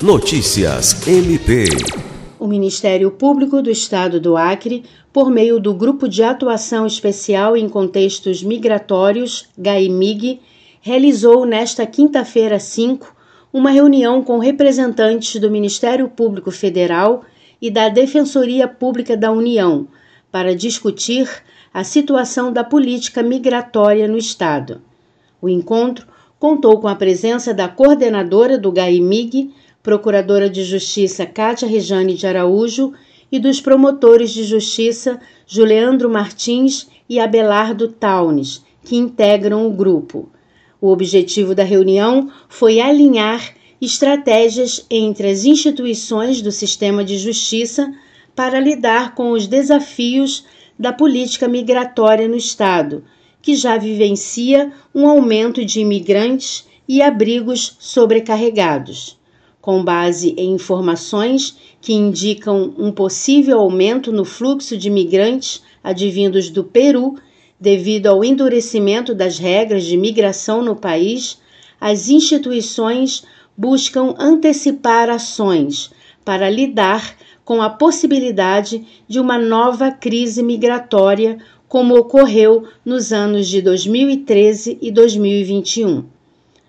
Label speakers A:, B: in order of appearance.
A: Notícias MP.
B: O Ministério Público do Estado do Acre, por meio do Grupo de Atuação Especial em Contextos Migratórios, GAIMIG, realizou nesta quinta-feira 5 uma reunião com representantes do Ministério Público Federal e da Defensoria Pública da União para discutir a situação da política migratória no Estado. O encontro contou com a presença da coordenadora do GAIMIG, Procuradora de Justiça Cátia Rejane de Araújo e dos promotores de justiça Juliandro Martins e Abelardo Taunes, que integram o grupo. O objetivo da reunião foi alinhar estratégias entre as instituições do sistema de justiça para lidar com os desafios da política migratória no Estado, que já vivencia um aumento de imigrantes e abrigos sobrecarregados com base em informações que indicam um possível aumento no fluxo de migrantes advindos do Peru devido ao endurecimento das regras de migração no país, as instituições buscam antecipar ações para lidar com a possibilidade de uma nova crise migratória, como ocorreu nos anos de 2013 e 2021.